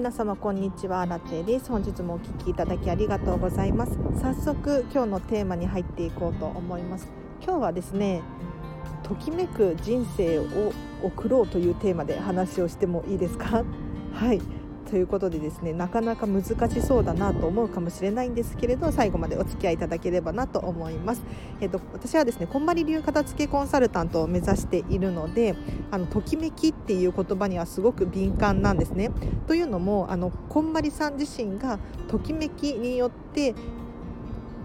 皆様こんにちはラチェです。本日もお聞きいただきありがとうございます。早速今日のテーマに入っていこうと思います。今日はですねときめく人生を送ろうというテーマで話をしてもいいですか？はい。ということでですねなかなか難しそうだなと思うかもしれないんですけれど最後までお付き合いいただければなと思います。えっと、私はですねこんまり流片付けコンサルタントを目指しているのであのときめきっていう言葉にはすごく敏感なんですね。というのもあのこんまりさん自身がときめきによって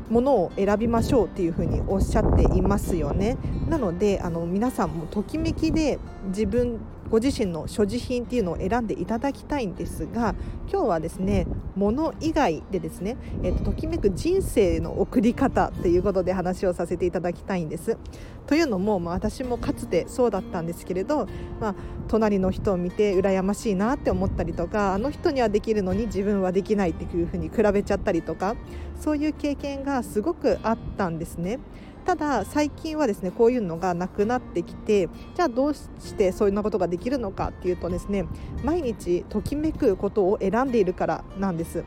ものを選びましょうっていうふうにおっしゃっていますよねなのであの皆さんもときめきで自分ご自身の所持品っていうのを選んでいただきたいんですが今日はですね物以外でですね、えーと、ときめく人生の送り方っていうことで話をさせていただきたいんです。というのも、まあ、私もかつてそうだったんですけれど、まあ、隣の人を見て羨ましいなって思ったりとかあの人にはできるのに自分はできないっていうふうに比べちゃったりとかそういう経験がすごくあったんですね。ただ最近はですねこういうのがなくなってきてじゃあどうしてそういうなことができるのかっていうとですね毎日ときめくことを選んでいるからなんです。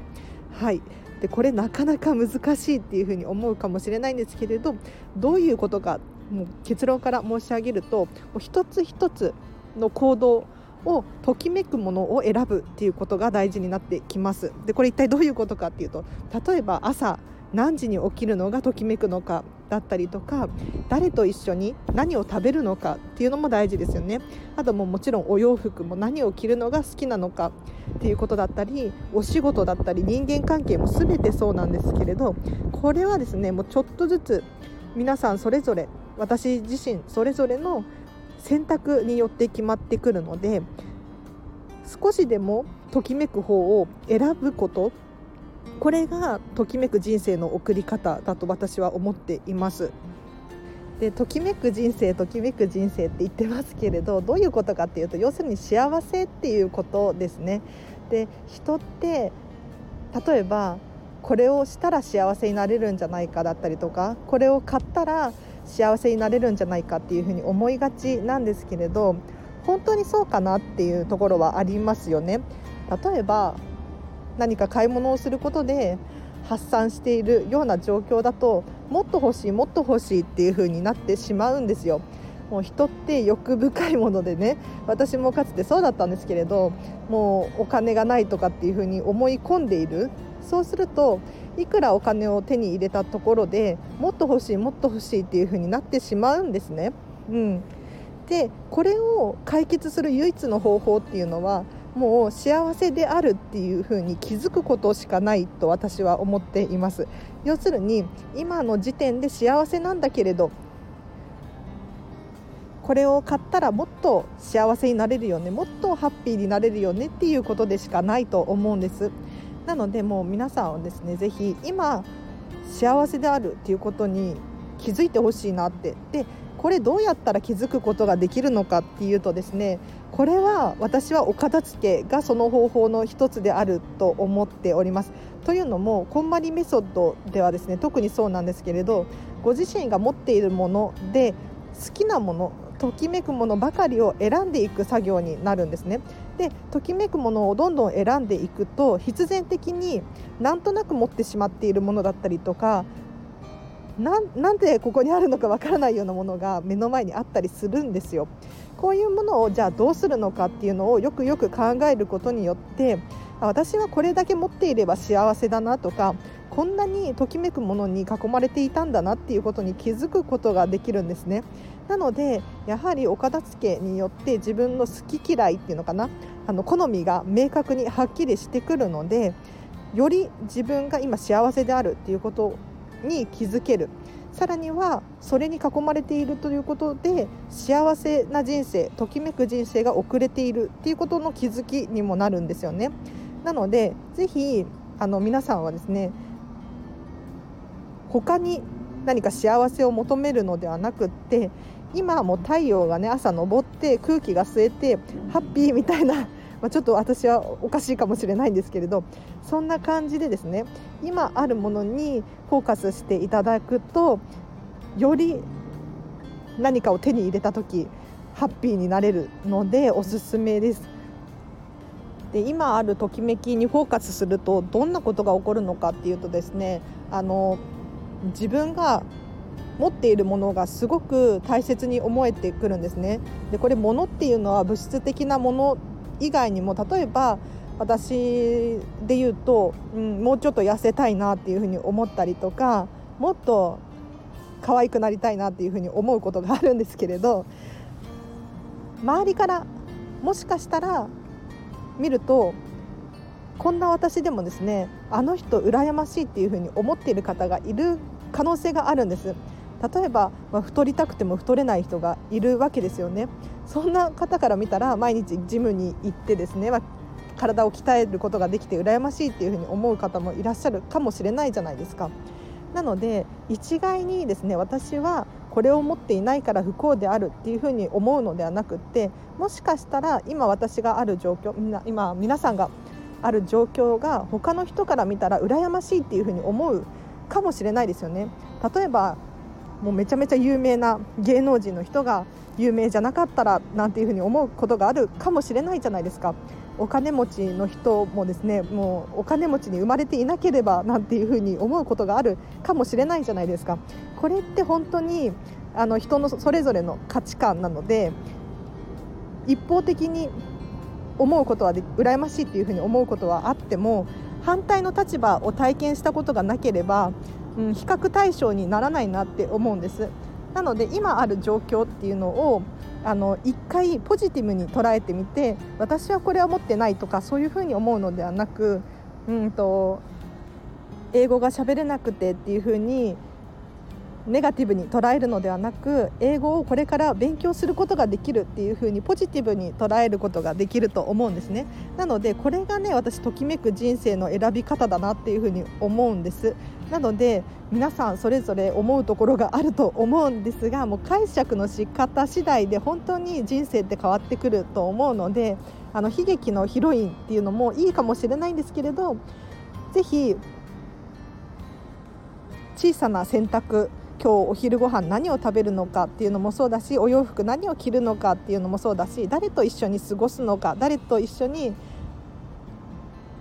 はい。でこれなかなか難しいっていうふうに思うかもしれないんですけれどどういうことかもう結論から申し上げるともう一つ一つの行動をときめくものを選ぶっていうことが大事になってきます。でこれ一体どういうことかっていうと例えば朝何時に起きるのがときめくのか。だったりとか誰と一緒に何を食べるのかっていうのも大事ですよね。あとももちろんお洋服も何を着るのが好きなのかっていうことだったりお仕事だったり人間関係も全てそうなんですけれどこれはですねもうちょっとずつ皆さんそれぞれ私自身それぞれの選択によって決まってくるので少しでもときめく方を選ぶことこれがときめく人生の送り方だと私は思っています。でときめく人生ときめく人生って言ってますけれどどういうことかっていうと要するに幸せっていうことですね。で人って例えばこれをしたら幸せになれるんじゃないかだったりとかこれを買ったら幸せになれるんじゃないかっていうふうに思いがちなんですけれど本当にそうかなっていうところはありますよね。例えば何か買い物をすることで発散しているような状況だともっと欲しいもっと欲しいっていう風になってしまうんですよ。もう人って欲深いものでね私もかつてそうだったんですけれどもうお金がないとかっていう風に思い込んでいるそうするといくらお金を手に入れたところでもっと欲しいもっと欲しいっていう風になってしまうんですね。うん、でこれを解決する唯一の方法っていうのはもう幸せであるっていうふうに気づくことしかないと私は思っています。要するに今の時点で幸せなんだけれどこれを買ったらもっと幸せになれるよねもっとハッピーになれるよねっていうことでしかないと思うんです。なのでもう皆さんはですねぜひ今幸せであるっていうことに気づいてほしいなって。でこれどうやったら気づくことができるのかっていうとですねこれは私はお片付けがその方法の一つであると思っております。というのもこんまりメソッドではですね特にそうなんですけれどご自身が持っているもので好きなものときめくものばかりを選んでいく作業になるんですね。でときめくものをどんどん選んでいくと必然的になんとなく持ってしまっているものだったりとかなんでここにあるのかわからないようなものが目の前にあったりするんですよ。こういうものをじゃあどうするのかっていうのをよくよく考えることによって私はこれだけ持っていれば幸せだなとかこんなにときめくものに囲まれていたんだなっていうことに気づくことができるんですね。なのでやはりお片付けによって自分の好き嫌いっていうのかな？あの好みが明確にはっきりしてくるのでより自分が今幸せであるっていうことに気づけるさらにはそれに囲まれているということで幸せな人生ときめく人生が遅れているっていうことの気づきにもなるんですよね。なのでぜひあの皆さんはですね他に何か幸せを求めるのではなくって今も太陽がね朝昇って空気が吸えてハッピーみたいなまあ、ちょっと私はおかしいかもしれないんですけれどそんな感じでですね今あるものにフォーカスしていただくとより何かを手に入れた時ハッピーになれるのでおすすめです。で今あるときめきにフォーカスするとどんなことが起こるのかっていうとですねあの自分が持っているものがすごく大切に思えてくるんですね。でこれ物っていうのは物質的なもの以外にも例えば私で言うと、うん、もうちょっと痩せたいなっていうふうに思ったりとかもっと可愛くなりたいなっていうふうに思うことがあるんですけれど周りからもしかしたら見るとこんな私でもですねあの人羨ましいっていうふうに思っている方がいる可能性があるんです。例えば、まあ、太りたくても太れない人がいるわけですよね。そんな方から見たら毎日ジムに行ってですね、まあ、体を鍛えることができて羨ましいっていうふうに思う方もいらっしゃるかもしれないじゃないですかなので一概にですね私はこれを持っていないから不幸であるっていうふうに思うのではなくってもしかしたら今私がある状況みんな今皆さんがある状況が他の人から見たら羨ましいっていうふうに思うかもしれないですよね。例えばもうめちゃめちゃ有名な芸能人の人が有名じゃなかったらなんていうふうに思うことがあるかもしれないじゃないですか。お金持ちの人もですねもうお金持ちに生まれていなければなんていうふうに思うことがあるかもしれないじゃないですか。これって本当にあの人のそれぞれの価値観なので一方的に思うことはで羨ましいっていうふうに思うことはあっても反対の立場を体験したことがなければ、うん、比較対象にならないなって思うんです。なので今ある状況っていうのをあの一回ポジティブに捉えてみて私はこれは持ってないとかそういうふうに思うのではなく、うんと、英語が喋れなくてっていうふうにネガティブに捉えるのではなく英語をこれから勉強することができるっていうふうにポジティブに捉えることができると思うんですね。なのでこれがね私ときめく人生の選び方だなっていうふうに思うんです。なので皆さんそれぞれ思うところがあると思うんですがもう解釈の仕方次第で本当に人生って変わってくると思うのであの悲劇のヒロインっていうのもいいかもしれないんですけれどぜひ小さな選択今日お昼ご飯何を食べるのかっていうのもそうだしお洋服何を着るのかっていうのもそうだし誰と一緒に過ごすのか誰と一緒に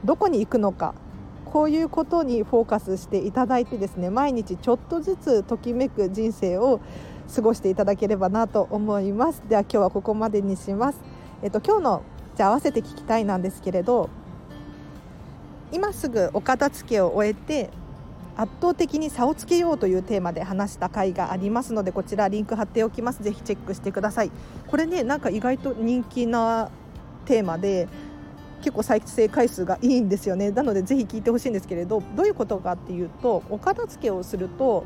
どこに行くのかこういうことにフォーカスしていただいてですね毎日ちょっとずつときめく人生を過ごしていただければなと思います。では今日はここまでにします。えっと今日のじゃあ合わせて聞きたいなんですけれど今すぐお片付けを終えて圧倒的に差をつけようというテーマで話した回がありますのでこちらリンク貼っておきます。ぜひチェックしてください。これねなんか意外と人気なテーマで結構再生回数がいいんですよね。なのでぜひ聞いてほしいんですけれどどういうことかっていうとお片付けをすると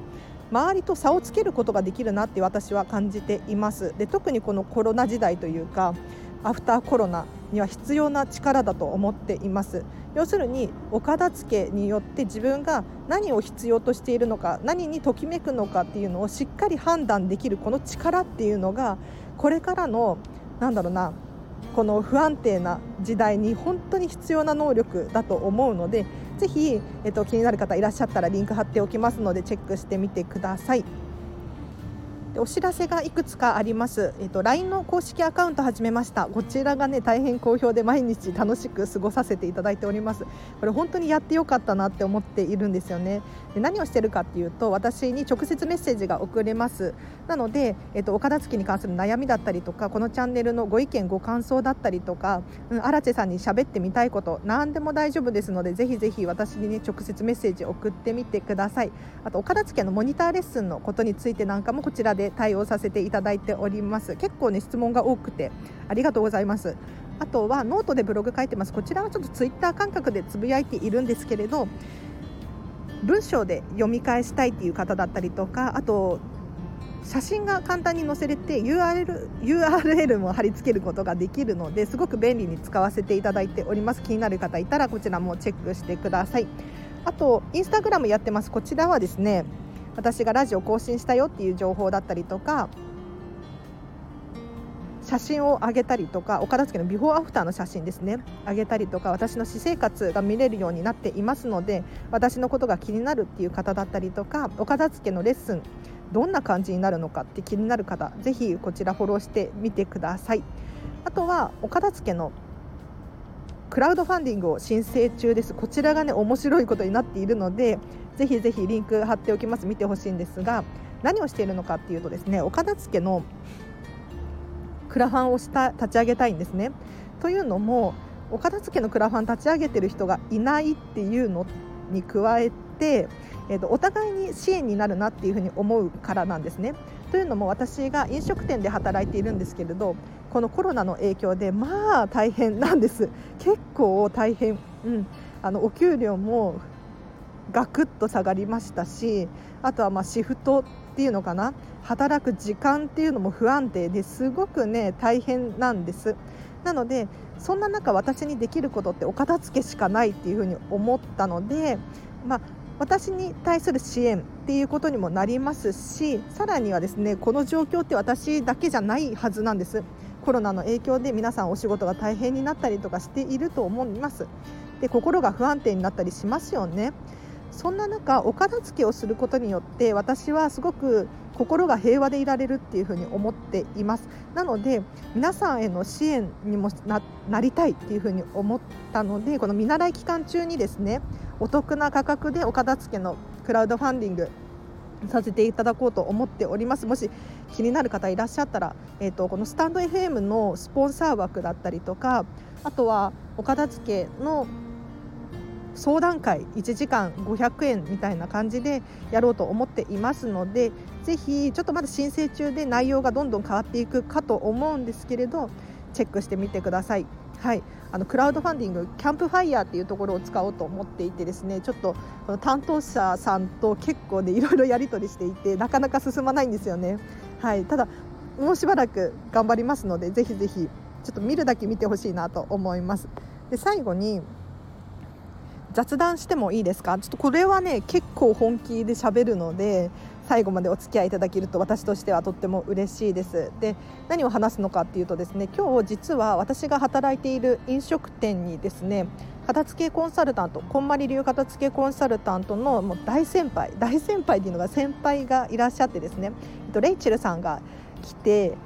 周りと差をつけることができるなって私は感じています。で特にこのコロナ時代というかアフターコロナには必要な力だと思っています要するにお片付けによって自分が何を必要としているのか何にときめくのかっていうのをしっかり判断できるこの力っていうのがこれからのなんだろうなこの不安定な時代に本当に必要な能力だと思うのでぜひ、えっと、気になる方いらっしゃったらリンク貼っておきますのでチェックしてみてください。でお知らせがいくつかあります、えっと、LINE の公式アカウント始めました。こちらがね大変好評で毎日楽しく過ごさせていただいております。これ本当にやってよかったなって思っているんですよね。で何をしてるかっていうと私に直接メッセージが送れます。なので、えっと、お片付けに関する悩みだったりとかこのチャンネルのご意見ご感想だったりとか、うん、荒地さんに喋ってみたいこと何でも大丈夫ですのでぜひぜひ私に、ね、直接メッセージ送ってみてください。あとお片付けのモニターレッスンのことについてなんかもこちらでで対応させていただいております。結構ね質問が多くてありがとうございます。あとはノートでブログ書いてます。こちらはちょっとツイッター感覚でつぶやいているんですけれど文章で読み返したいっていう方だったりとかあと写真が簡単に載せれて URL, URL も貼り付けることができるのですごく便利に使わせていただいております。気になる方いたらこちらもチェックしてください。あとインスタグラムやってます。こちらはですね私がラジオ更新したよっていう情報だったりとか写真を上げたりとかお片付けのビフォーアフターの写真ですね。上げたりとか私の私生活が見れるようになっていますので私のことが気になるっていう方だったりとかお片付けのレッスンどんな感じになるのかって気になる方ぜひこちらフォローしてみてください。あとはお片付けのクラウドファンディングを申請中です。こちらがね面白いことになっているのでぜひぜひリンク貼っておきます。見てほしいんですが何をしているのかっていうとですね岡田付のクラファンをした立ち上げたいんですね。というのも岡田付のクラファン立ち上げてる人がいないっていうのに加えて、えー、とお互いに支援になるなっていうふうに思うからなんですね。というのも私が飲食店で働いているんですけれどこのコロナの影響でまあ大変なんです。結構大変、うん、あのお給料もガクッと下がりましたしあとはまシフトっていうのかな。働く時間っていうのも不安定ですごくね大変なんです。なのでそんな中私にできることってお片付けしかないっていうふうに思ったので、まあ、私に対する支援っていうことにもなりますしさらにはですねこの状況って私だけじゃないはずなんです。コロナの影響で皆さんお仕事が大変になったりとかしていると思います。で心が不安定になったりしますよね。そんな中お片付けをすることによって私はすごく心が平和でいられるっていうふうに思っています。なので皆さんへの支援にもなりたいっていうふうに思ったのでこの見習い期間中にですねお得な価格でお片付けのクラウドファンディングさせていただこうと思っております。もし気になる方いらっしゃったら、えーと、このスタンド FM のスポンサー枠だったりとかあとはお片付けの相談会1時間500円みたいな感じでやろうと思っていますのでぜひちょっとまだ申請中で内容がどんどん変わっていくかと思うんですけれどチェックしてみてください。はい、あのクラウドファンディングキャンプファイヤーっていうところを使おうと思っていてですねちょっとこの担当者さんと結構ねいろいろやり取りしていてなかなか進まないんですよね。はい、ただもうしばらく頑張りますのでぜひぜひちょっと見るだけ見てほしいなと思います。で最後に雑談してもいいですか？ちょっとこれはね結構本気で喋るので最後までお付き合いいただけると私としてはとっても嬉しいです。で何を話すのかっていうとですね今日実は私が働いている飲食店にですね片付けコンサルタントこんまり流片付けコンサルタントのもう大先輩大先輩っていうのが先輩がいらっしゃってですねレイチェルさんが来て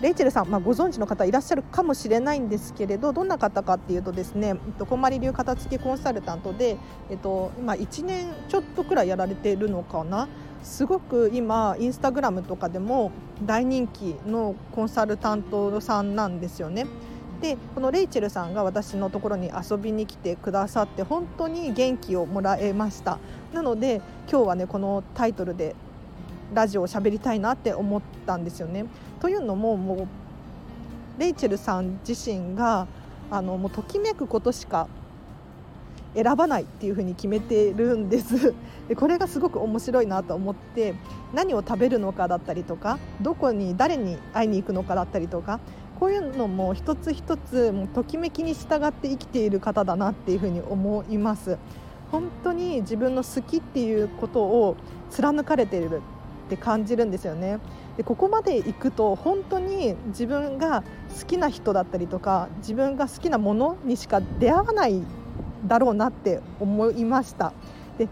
レイチェルさん、まあ、ご存知の方いらっしゃるかもしれないんですけれどどんな方かっていうとですね、えっと、こまり流片付けコンサルタントで、えっと、今1年ちょっとくらいやられているのかなすごく今インスタグラムとかでも大人気のコンサルタントさんなんですよね。でこのレイチェルさんが私のところに遊びに来てくださって本当に元気をもらえましたなので今日はねこのタイトルでラジオを喋りたいなって思ったんですよね。というのももうレイチェルさん自身があのもうときめくことしか選ばないっていうふうに決めてるんです。でこれがすごく面白いなと思って何を食べるのかだったりとかどこに誰に会いに行くのかだったりとかこういうのも一つ一つもうときめきに従って生きている方だなっていうふうに思います。本当に自分の好きっていうことを貫かれているって感じるんですよね。でここまで行くと本当に自分が好きな人だったりとか自分が好きなものにしか出会わないだろうなって思いました。で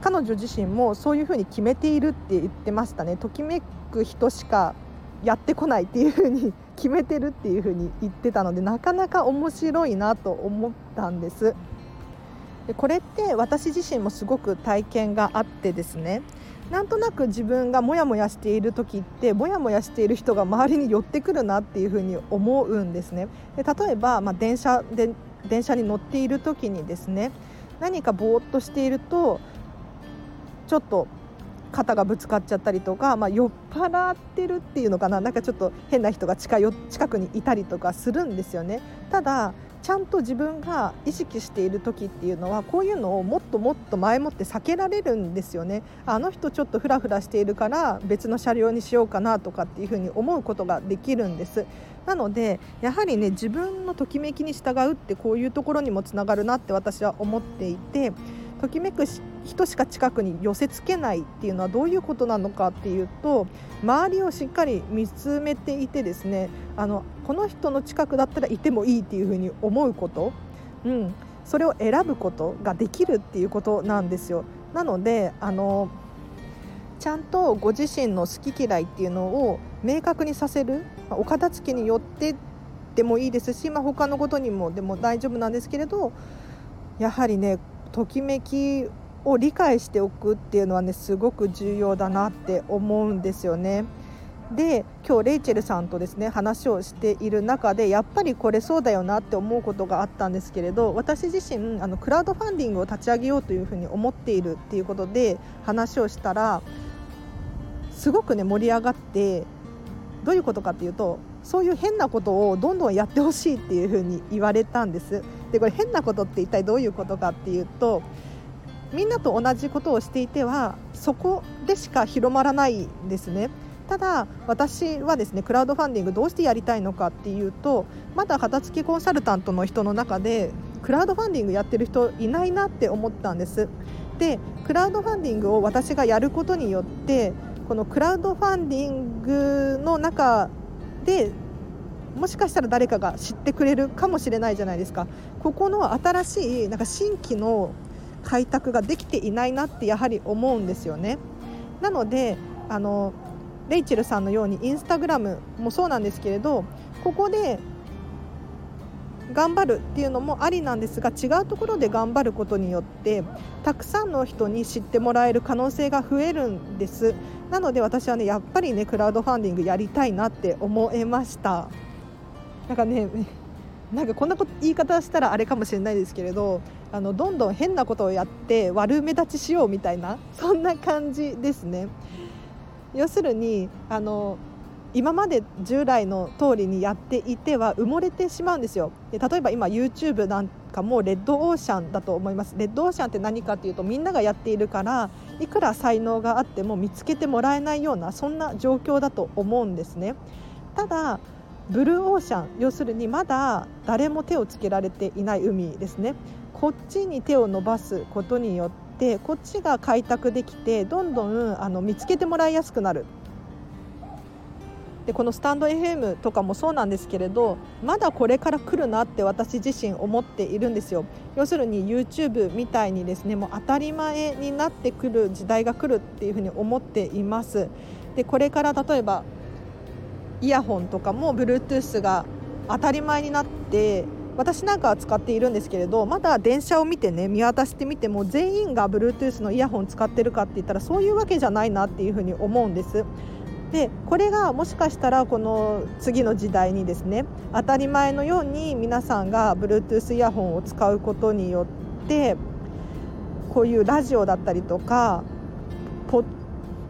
彼女自身もそういうふうに決めているって言ってましたね。ときめく人しかやってこないっていうふうに 決めてるっていうふうに言ってたのでなかなか面白いなと思ったんです。でこれって私自身もすごく体験があってですね。なんとなく自分がモヤモヤしている時ってモヤモヤしている人が周りに寄ってくるなっていうふうに思うんですねで例えば、まあ、電車で電車に乗っている時にですね何かぼーっとしているとちょっと肩がぶつかっちゃったりとか、まあ、酔っ払ってるっていうのかななんかちょっと変な人が近よ近くにいたりとかするんですよね。ただちゃんと自分が意識している時っていうのはこういうのをもっともっと前もって避けられるんですよね。あの人ちょっとフラフラしているから別の車両にしようかなとかっていうふうに思うことができるんです。なのでやはりね自分のときめきに従うってこういうところにもつながるなって私は思っていてときめく人しか近くに寄せつけないっていうのはどういうことなのかっていうと周りをしっかり見つめていてですねあのこの人の近くだったらいてもいいっていうふうに思うこと、うん、それを選ぶことができるっていうことなんですよ。なのであのちゃんとご自身の好き嫌いっていうのを明確にさせるお片付けによってでもいいですし、まあ、他のことにもでも大丈夫なんですけれどやはりねときめきを理解しておくっていうのはねすごく重要だなって思うんですよね。で今日レイチェルさんとですね話をしている中でやっぱりこれそうだよなって思うことがあったんですけれど私自身あのクラウドファンディングを立ち上げようというふうに思っているっていうことで話をしたらすごくね盛り上がってどういうことかっていうとそういう変なことをどんどんやってほしいっていうふうに言われたんですでこれ変なことって一体どういうことかっていうとみんなと同じことをしていてはそこでしか広まらないんですね。ただ私はですねクラウドファンディングどうしてやりたいのかっていうとまだ片付けコンサルタントの人の中でクラウドファンディングやってる人いないなって思ったんです。でクラウドファンディングを私がやることによってこのクラウドファンディングの中でもしかしたら誰かが知ってくれるかもしれないじゃないですか。ここの新しいなんか新規の開拓ができていないなってやはり思うんですよね。なのであのレイチェルさんのようにインスタグラムもそうなんですけれどここで頑張るっていうのもありなんですが違うところで頑張ることによってたくさんの人に知ってもらえる可能性が増えるんです。なので私はねやっぱりねクラウドファンディングやりたいなって思いました。なんかねなんかこんなこと言い方したらあれかもしれないですけれどあのどんどん変なことをやって悪目立ちしようみたいなそんな感じですね。要するにあの今まで従来の通りにやっていては埋もれてしまうんですよ。で例えば今 YouTube なんかもレッドオーシャンだと思います。レッドオーシャンって何かっていうとみんながやっているからいくら才能があっても見つけてもらえないようなそんな状況だと思うんですね。ただブルーオーシャン要するにまだ誰も手をつけられていない海ですね。こっちに手を伸ばすことによってこっちが開拓できてどんどんあの見つけてもらいやすくなる。でこのスタンド FM とかもそうなんですけれどまだこれから来るなって私自身思っているんですよ。要するに YouTube みたいにですねもう当たり前になってくる時代が来るっていうふうに思っています。でこれから例えばイヤホンとかも Bluetooth が当たり前になって私なんかは使っているんですけれどまだ電車を見てね見渡してみても全員が Bluetooth のイヤホン使ってるかって言ったらそういうわけじゃないなっていうふうに思うんです。でこれがもしかしたらこの次の時代にですね当たり前のように皆さんが Bluetooth イヤホンを使うことによってこういうラジオだったりとかポッ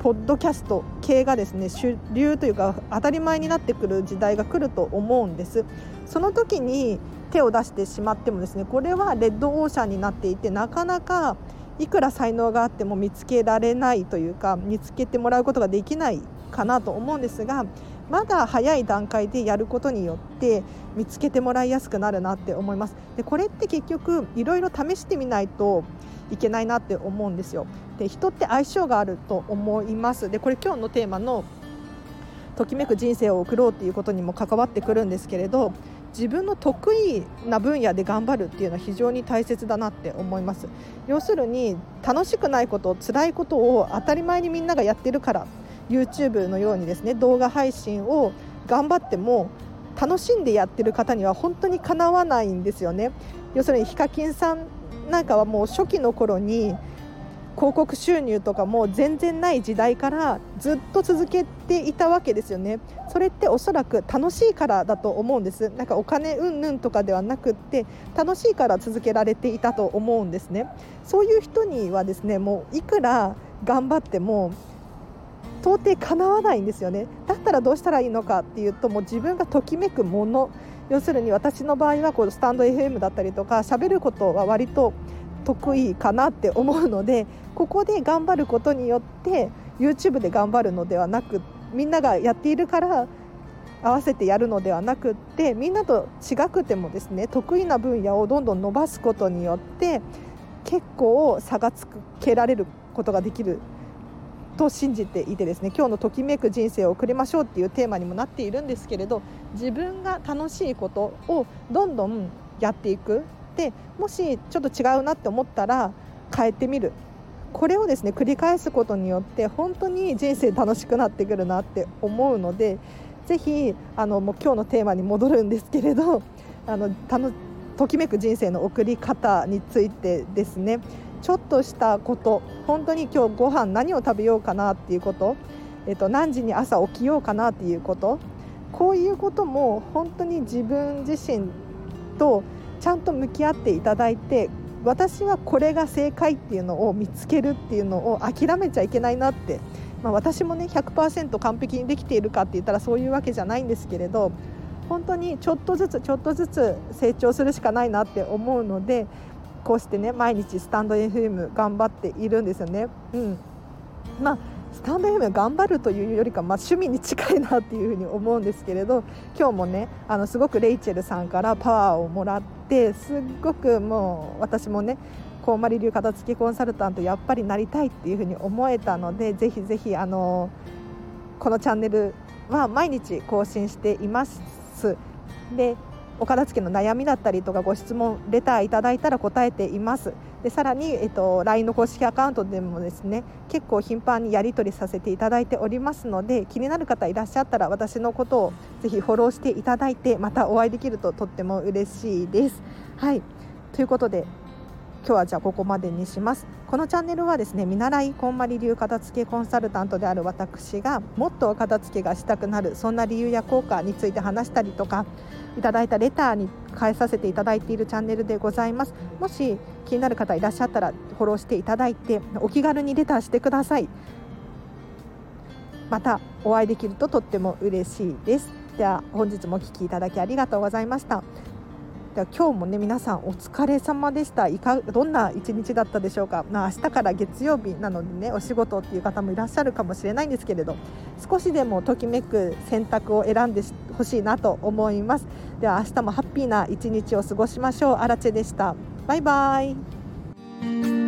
ポッドキャスト系がですね主流というか当たり前になってくる時代が来ると思うんです。その時に手を出してしまってもですねこれはレッドオーシャンになっていてなかなかいくら才能があっても見つけられないというか見つけてもらうことができないかなと思うんですがまだ早い段階でやることによって見つけてもらいやすくなるなって思います。でこれって結局いろいろ試してみないといけないなって思うんですよ。で人って相性があると思います。でこれ今日のテーマのときめく人生を送ろうっていうことにも関わってくるんですけれど自分の得意な分野で頑張るっていうのは非常に大切だなって思います。要するに楽しくないこと辛いことを当たり前にみんながやってるから YouTube のようにですね動画配信を頑張っても楽しんでやってる方には本当にかなわないんですよね。要するにヒカキンさんなんかはもう初期の頃に広告収入とかも全然ない時代からずっと続けていたわけですよね。それっておそらく楽しいからだと思うんです。なんかお金うんぬんとかではなくって楽しいから続けられていたと思うんですね。そういう人にはですねもういくら頑張っても到底かなわないんですよね。だったらどうしたらいいのかっていうともう自分がときめくもの。要するに私の場合はこうスタンド FM だったりとか喋ることは割と得意かなって思うのでここで頑張ることによって YouTube で頑張るのではなくみんながやっているから合わせてやるのではなくってみんなと違くてもですね得意な分野をどんどん伸ばすことによって結構差がつけられることができると信じていてですね今日のときめく人生を送りましょうっていうテーマにもなっているんですけれど自分が楽しいことをどんどんやっていく。でもしちょっと違うなって思ったら変えてみる。これをですね繰り返すことによって本当に人生楽しくなってくるなって思うのでぜひあのもう今日のテーマに戻るんですけれどあのたのときめく人生の送り方についてですねちょっとしたこと本当に今日ご飯何を食べようかなっていうこと、えっと、何時に朝起きようかなっていうことこういうことも本当に自分自身とちゃんと向き合っていただいて私はこれが正解っていうのを見つけるっていうのを諦めちゃいけないなって、まあ、私もね100%完璧にできているかって言ったらそういうわけじゃないんですけれど本当にちょっとずつちょっとずつ成長するしかないなって思うのでこうしてね毎日スタンド FM 頑張っているんですよね。うんまあスタンド FM 頑張るというよりか、まあ、趣味に近いなっていうふうに思うんですけれど今日もねあのすごくレイチェルさんからパワーをもらってすっごくもう私もねこうまり流片付けコンサルタントやっぱりなりたいっていうふうに思えたのでぜひぜひあのこのチャンネルは毎日更新しています。でお片付けの悩みだったりとかご質問レターいただいたら答えていますでさらに、えっと、LINE の公式アカウントでもですね結構頻繁にやり取りさせていただいておりますので気になる方いらっしゃったら私のことをぜひフォローしていただいてまたお会いできるととっても嬉しいです。はいということで今日はじゃあここまでにします。このチャンネルはですね見習いこんまり流片付けコンサルタントである私がもっと片付けがしたくなるそんな理由や効果について話したりとかいただいたレターに返させていただいているチャンネルでございます。もし気になる方いらっしゃったらフォローしていただいてお気軽にレターしてください。またお会いできるととっても嬉しいです。では本日もお聴きいただきありがとうございました。では今日もね皆さんお疲れ様でした。いかどんな一日だったでしょうか、まあ、明日から月曜日なのでねお仕事っていう方もいらっしゃるかもしれないんですけれど少しでもときめく選択を選んでほしいなと思います。では明日もハッピーな一日を過ごしましょう。アラチェでした。バイバイ。